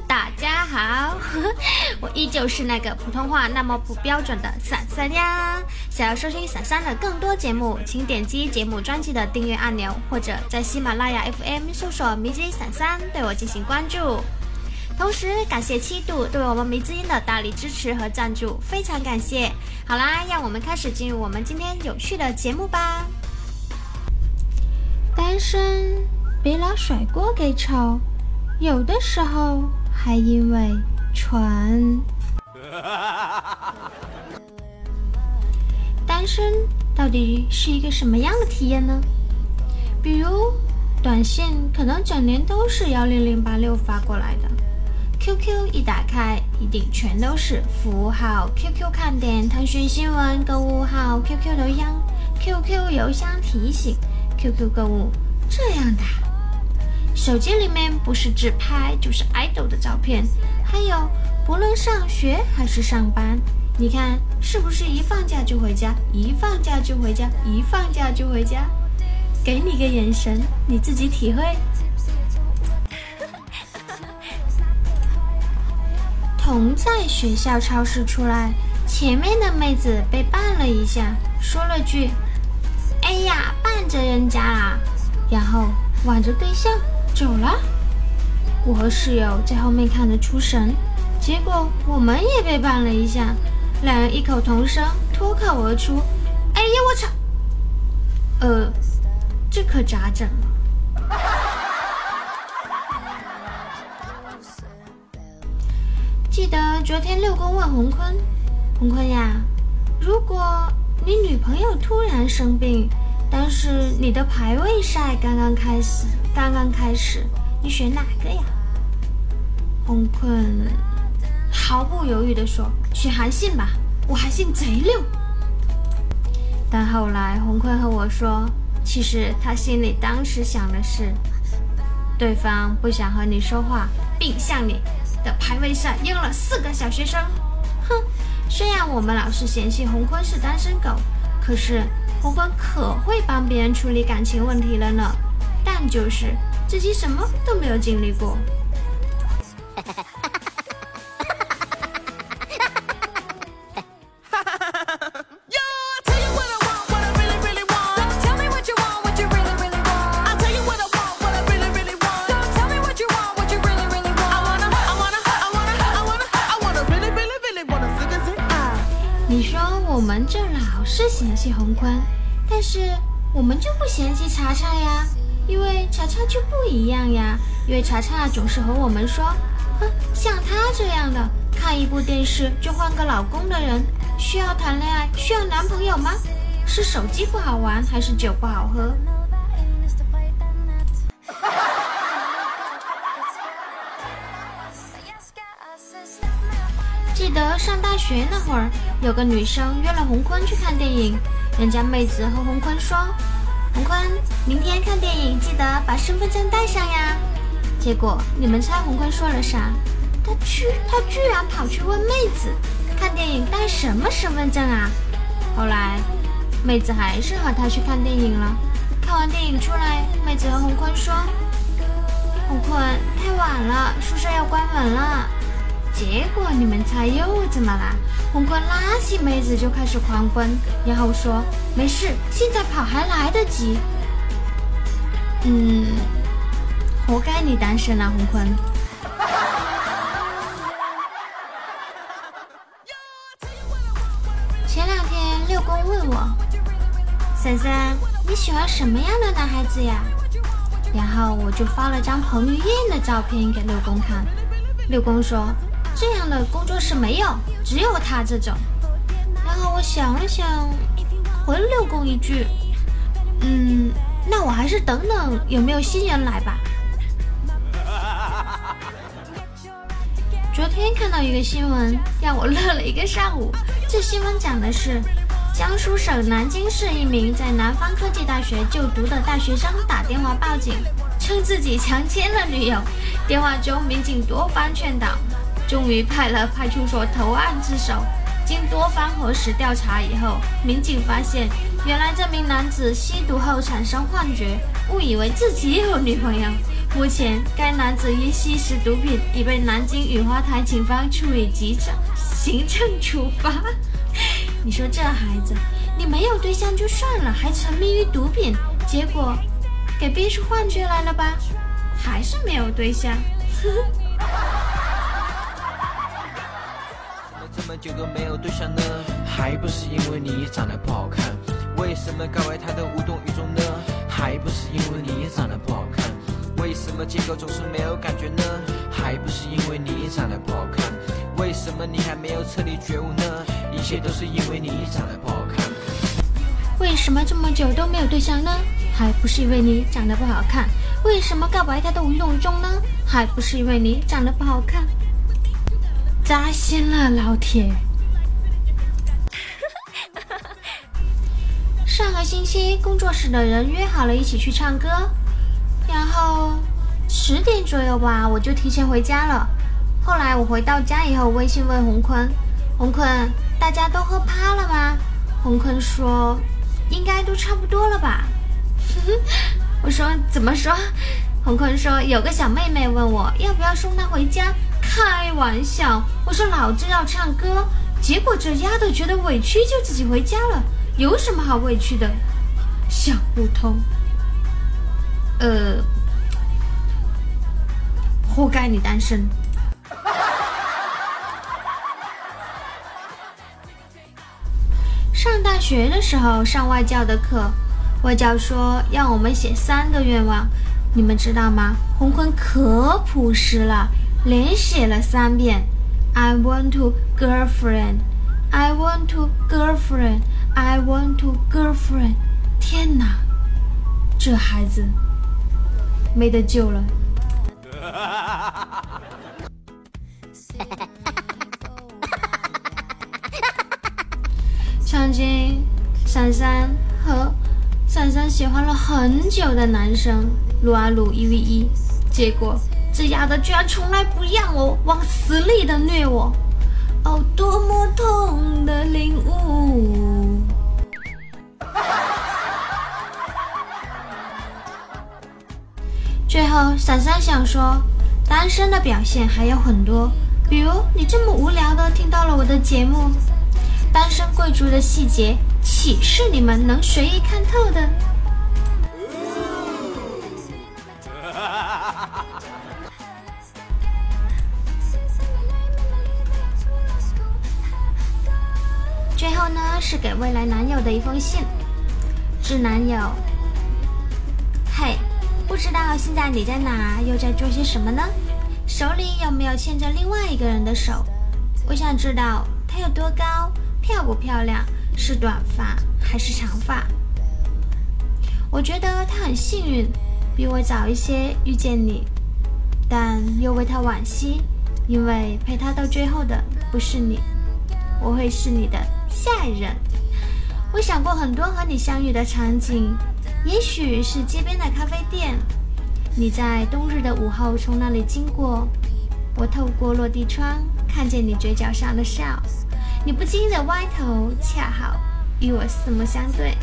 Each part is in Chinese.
大家好，我依旧是那个普通话那么不标准的伞伞呀。想要收听伞伞的更多节目，请点击节目专辑的订阅按钮，或者在喜马拉雅 FM 搜索“迷之音伞伞”对我进行关注。同时感谢七度对我们迷之音的大力支持和赞助，非常感谢。好啦，让我们开始进入我们今天有趣的节目吧。单身别老甩锅给丑，有的时候还因为蠢。单身到底是一个什么样的体验呢？比如短信可能整年都是幺零零八六发过来的，QQ 一打开一定全都是服务号、QQ 看点、腾讯新闻、购物号、QQ 邮箱、QQ 邮箱提醒。QQ 购物这样的，手机里面不是自拍就是爱豆的照片，还有不论上学还是上班，你看是不是一放假就回家，一放假就回家，一放假就回家？给你个眼神，你自己体会。同在学校超市出来，前面的妹子被绊了一下，说了句。哎呀，绊着人家啦，然后挽着对象走了。我和室友在后面看得出神，结果我们也被绊了一下，两人异口同声脱口而出：“哎呀，我操！”呃，这可咋整？记得昨天六公问洪坤：“洪坤呀，如果……”你女朋友突然生病，但是你的排位赛刚刚开始，刚刚开始，你选哪个呀？洪坤毫不犹豫地说：“选韩信吧，我韩信贼溜。”但后来洪坤和我说，其实他心里当时想的是，对方不想和你说话，并向你的排位赛扔了四个小学生。哼。虽然我们老是嫌弃洪坤是单身狗，可是洪坤可会帮别人处理感情问题了呢。但就是自己什么都没有经历过。你说我们这老是嫌弃洪坤，但是我们就不嫌弃查查呀，因为查查就不一样呀。因为查查总是和我们说，哼，像他这样的，看一部电视就换个老公的人，需要谈恋爱，需要男朋友吗？是手机不好玩，还是酒不好喝？记得上大学那会儿，有个女生约了洪坤去看电影。人家妹子和洪坤说：“洪坤，明天看电影记得把身份证带上呀。”结果你们猜洪坤说了啥？他去，他居然跑去问妹子：“看电影带什么身份证啊？”后来，妹子还是和他去看电影了。看完电影出来，妹子和洪坤说：“洪坤，太晚了，宿舍要关门了。”结果你们猜又怎么啦？红坤拉起妹子就开始狂奔，然后说：“没事，现在跑还来得及。”嗯，活该你单身啊，红坤。前两天六公问我：“珊珊，你喜欢什么样的男孩子呀？”然后我就发了张彭于晏的照片给六公看，六公说。这样的工作室没有，只有他这种。然后我想了想，回了六公一句：“嗯，那我还是等等有没有新人来吧。”昨天看到一个新闻，让我乐了一个上午。这新闻讲的是，江苏省南京市一名在南方科技大学就读的大学生打电话报警，称自己强奸了女友。电话中，民警多番劝导。终于派了派出所投案自首。经多方核实调查以后，民警发现，原来这名男子吸毒后产生幻觉，误以为自己有女朋友，目前该男子因吸食毒品已被南京雨花台警方处以急诊行政处罚。你说这孩子，你没有对象就算了，还沉迷于毒品，结果给逼出幻觉来了吧？还是没有对象。久都没有对象呢？还不是因为你长得不好看？为什么告白他都无动于衷呢？还不是因为你长得不好看？为什么借口总是没有感觉呢？还不是因为你长得不好看？为什么你还没有彻底觉悟呢？一切都是因为你长得不好看。为什么这么久都没有对象呢？还不是因为你长得不好看？为什么告白他都无动于衷呢？还不是因为你长得不好看？扎心了，老铁。上个星期工作室的人约好了一起去唱歌，然后十点左右吧，我就提前回家了。后来我回到家以后，微信问洪坤：“洪坤，大家都喝趴了吗？”洪坤说：“应该都差不多了吧。”我说：“怎么说？”洪坤说：“有个小妹妹问我要不要送她回家。”开玩笑，我说老子要唱歌，结果这丫头觉得委屈就自己回家了，有什么好委屈的？想不通。呃，活该你单身。上大学的时候上外教的课，外教说让我们写三个愿望，你们知道吗？红坤可朴实了，连写了三遍。I want to girlfriend, I want to girlfriend, I want to girlfriend。天哪，这孩子没得救了。曾经，珊珊和珊珊喜欢了很久的男生撸啊撸一 v 一，结果这丫的居然从来不让我往死里的虐我，哦，多么痛的领悟！最后，珊珊想说，单身的表现还有很多，比如你这么无聊的听到了我的节目。单身贵族的细节，岂是你们能随意看透的？是给未来男友的一封信，致男友。嘿，不知道现在你在哪，又在做些什么呢？手里有没有牵着另外一个人的手？我想知道他有多高。漂不漂亮？是短发还是长发？我觉得他很幸运，比我早一些遇见你，但又为他惋惜，因为陪他到最后的不是你，我会是你的下一任。我想过很多和你相遇的场景，也许是街边的咖啡店，你在冬日的午后从那里经过，我透过落地窗看见你嘴角上的笑。你不经意的歪头，恰好与我四目相对。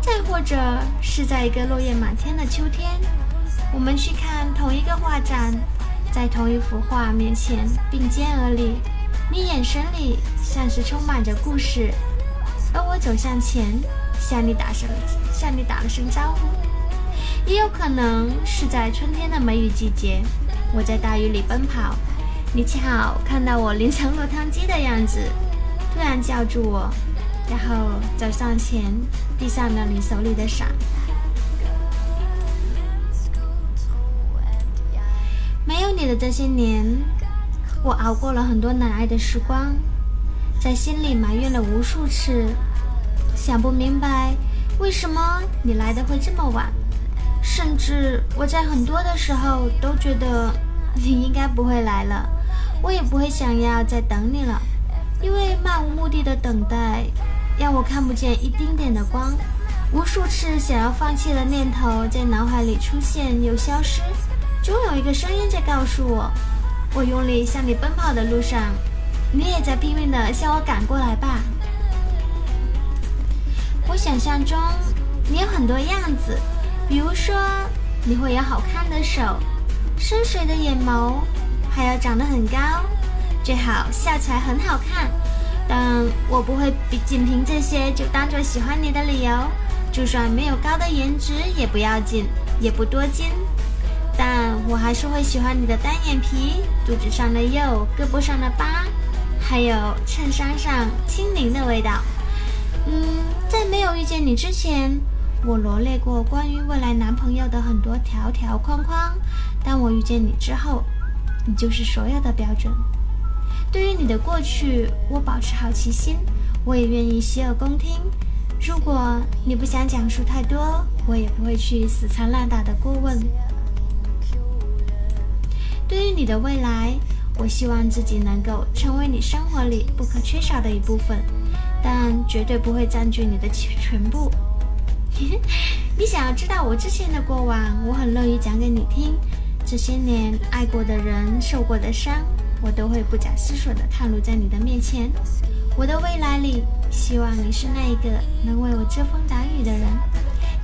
再或者是在一个落叶满天的秋天，我们去看同一个画展，在同一幅画面前并肩而立，你眼神里像是充满着故事，而我走向前，向你打声向你打了声招呼。也有可能是在春天的梅雨季节，我在大雨里奔跑。你恰好看到我淋成落汤鸡的样子，突然叫住我，然后走上前，递上了你手里的伞。没有你的这些年，我熬过了很多难挨的时光，在心里埋怨了无数次，想不明白为什么你来的会这么晚，甚至我在很多的时候都觉得你应该不会来了。我也不会想要再等你了，因为漫无目的的等待让我看不见一丁点的光。无数次想要放弃的念头在脑海里出现又消失，总有一个声音在告诉我：我用力向你奔跑的路上，你也在拼命的向我赶过来吧。我想象中你有很多样子，比如说你会有好看的手，深邃的眼眸，还要长得很高，最好笑起来很好看。但我不会仅凭这些就当做喜欢你的理由。就算没有高的颜值也不要紧，也不多金，我还是会喜欢你的单眼皮、肚子上的肉、胳膊上的疤，还有衬衫上清灵的味道。嗯，在没有遇见你之前，我罗列过关于未来男朋友的很多条条框框，但我遇见你之后，你就是所有的标准。对于你的过去，我保持好奇心，我也愿意洗耳恭听。如果你不想讲述太多，我也不会去死缠烂打的过问。对于你的未来，我希望自己能够成为你生活里不可缺少的一部分，但绝对不会占据你的全部。你想要知道我之前的过往，我很乐意讲给你听。这些年爱过的人、受过的伤，我都会不假思索地袒露在你的面前。我的未来里。希望你是那一个能为我遮风挡雨的人，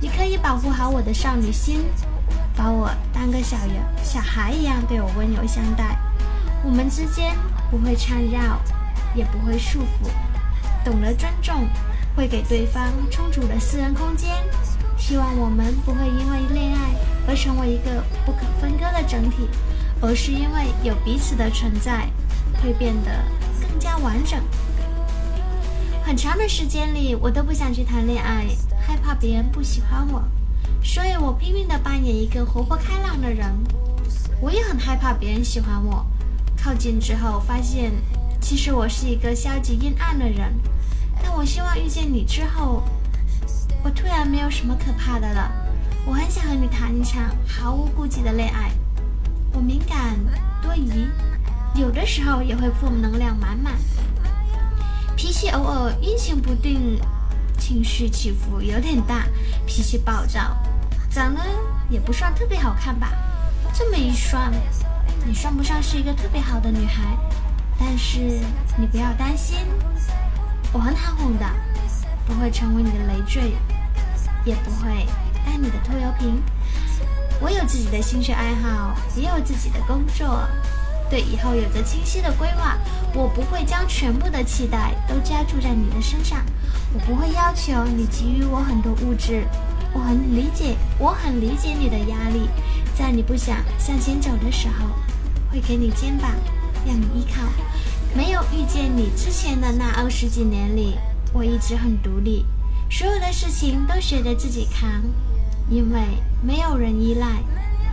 你可以保护好我的少女心，把我当个小人小孩一样对我温柔相待。我们之间不会缠绕，也不会束缚，懂得尊重，会给对方充足的私人空间。希望我们不会因为恋爱而成为一个不可分割的整体，而是因为有彼此的存在，会变得更加完整。很长的时间里，我都不想去谈恋爱，害怕别人不喜欢我，所以我拼命地扮演一个活泼开朗的人。我也很害怕别人喜欢我，靠近之后发现，其实我是一个消极阴暗的人。但我希望遇见你之后，我突然没有什么可怕的了。我很想和你谈一场毫无顾忌的恋爱。我敏感多疑，有的时候也会负能量满满。脾气偶尔阴晴不定，情绪起伏有点大，脾气暴躁，长得也不算特别好看吧。这么一算，你算不上是一个特别好的女孩。但是你不要担心，我很好哄的，不会成为你的累赘，也不会当你的拖油瓶。我有自己的兴趣爱好，也有自己的工作。对以后有着清晰的规划，我不会将全部的期待都加注在你的身上，我不会要求你给予我很多物质，我很理解，我很理解你的压力，在你不想向前走的时候，会给你肩膀，让你依靠。没有遇见你之前的那二十几年里，我一直很独立，所有的事情都学着自己扛，因为没有人依赖，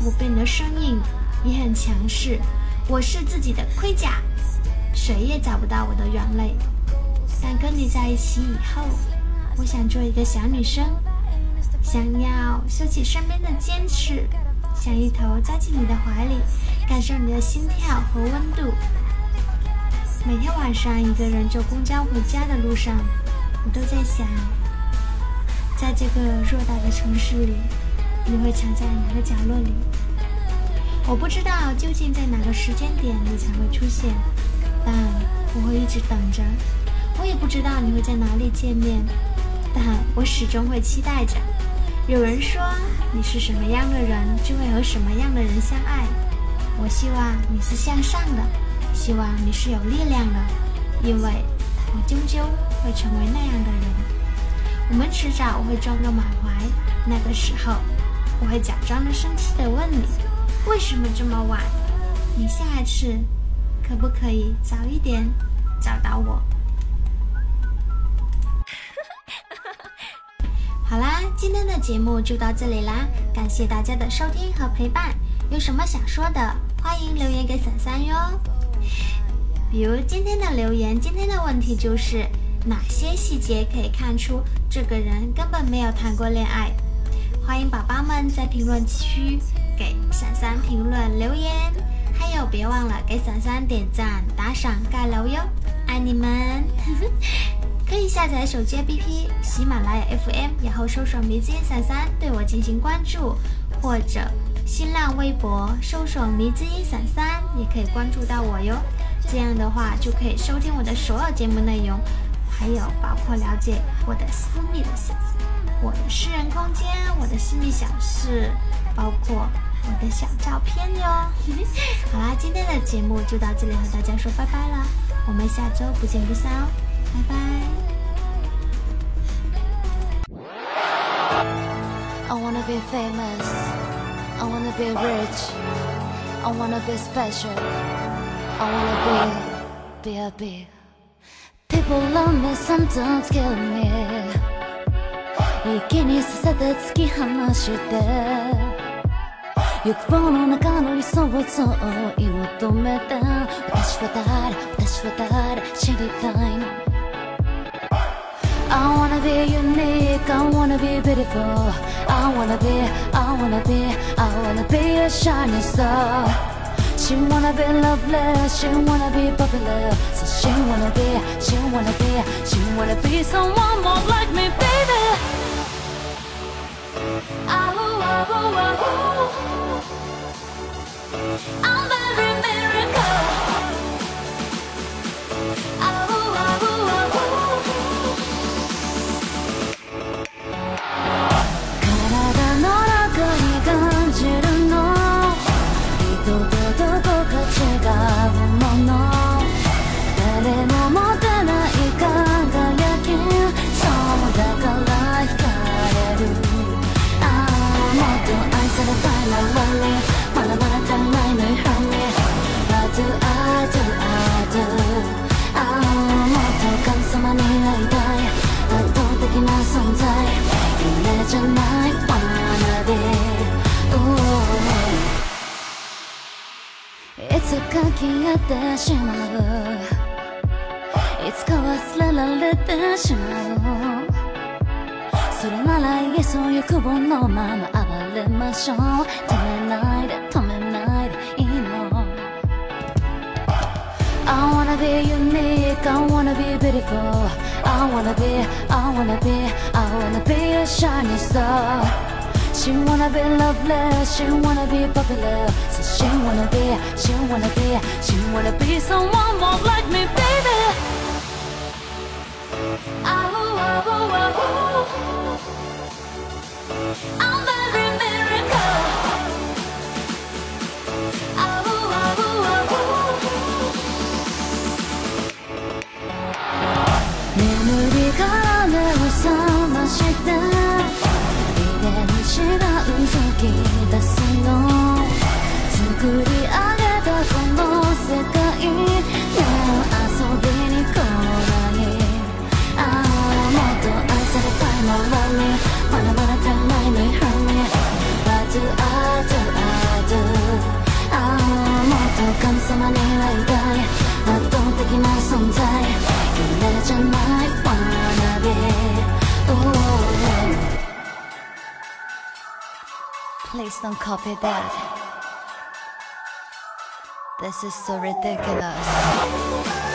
我变得生硬，也很强势。我是自己的盔甲，谁也找不到我的软肋。但跟你在一起以后，我想做一个小女生，想要收起身边的坚持，想一头扎进你的怀里，感受你的心跳和温度。每天晚上一个人坐公交回家的路上，我都在想，在这个偌大的城市里，你会藏在哪个角落里？我不知道究竟在哪个时间点你才会出现，但我会一直等着。我也不知道你会在哪里见面，但我始终会期待着。有人说你是什么样的人，就会和什么样的人相爱。我希望你是向上的，希望你是有力量的，因为我终究会成为那样的人。我们迟早会撞个满怀，那个时候我会假装的生气的问你。为什么这么晚？你下一次可不可以早一点找到我？好啦，今天的节目就到这里啦，感谢大家的收听和陪伴。有什么想说的，欢迎留言给伞伞哟。比如今天的留言，今天的问题就是哪些细节可以看出这个人根本没有谈过恋爱？欢迎宝宝们在评论区。给闪闪评论留言，还有别忘了给闪闪点赞、打赏、盖楼哟，爱你们！可以下载手机 APP 喜马拉雅 FM，然后搜索“迷之音伞伞”对我进行关注，或者新浪微博搜索“迷之音伞伞”也可以关注到我哟。这样的话就可以收听我的所有节目内容，还有包括了解我的私密的小我的私人空间，我的私密小事。包括我的小照片哟。好啦，今天的节目就到这里，和大家说拜拜啦，我们下周不见不散哦，拜拜。I wanna be famous. I wanna be rich. I wanna be special. I wanna be, be a big. People love me, sometimes kill me. 息にさせて突き放して 欲望の中の理想像を追い求めて私は誰私は誰知りたいの I wanna be unique, I wanna be beautiful I wanna be, I wanna be, I wanna be a shining star She wanna be lovely, she wanna be popular So she wanna be, she wanna be, she wanna be someone more like me, baby Ah, I'm a miracle. I 消えてしまういつか忘れられてしまうそれならいっそ欲望のまま暴れましょう止めないで止めないでいいの I wanna be unique, I wanna be beautiful I wanna be, I wanna be, I wanna be a shining star She wanna be loveless, she wanna be popular. So she wanna be, she wanna be, she wanna be someone more like me, baby. Ah, ooh, ah, ooh, 様に会いたい圧倒的な存在夢じゃない wanna be Ooh. Please don't copy that This is so ridiculous Ah, ooh, ah,